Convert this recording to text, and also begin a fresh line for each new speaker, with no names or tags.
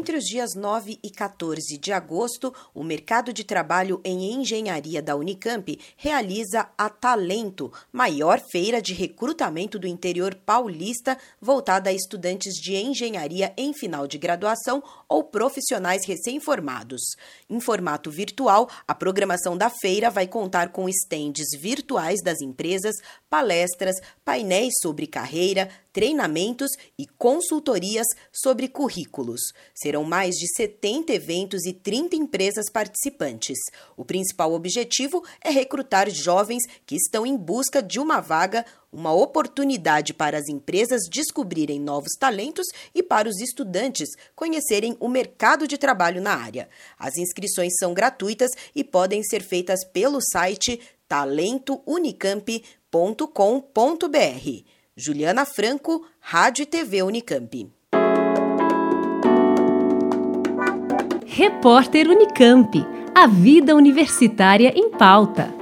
Entre os dias 9 e 14 de agosto, o mercado de trabalho em engenharia da Unicamp realiza a Talento, maior feira de recrutamento do interior paulista voltada a estudantes de engenharia em final de graduação ou profissionais recém-formados. Em formato virtual, a programação da feira vai contar com estendes virtuais das empresas, palestras, painéis sobre carreira, treinamentos e consultorias sobre currículos. Serão mais de 70 eventos e 30 empresas participantes. O principal objetivo é recrutar jovens que estão em busca de uma vaga, uma oportunidade para as empresas descobrirem novos talentos e para os estudantes conhecerem o mercado de trabalho na área. As inscrições são gratuitas e podem ser feitas pelo site talentounicamp.com.br. Juliana Franco, Rádio e TV Unicamp.
Repórter Unicamp. A vida universitária em pauta.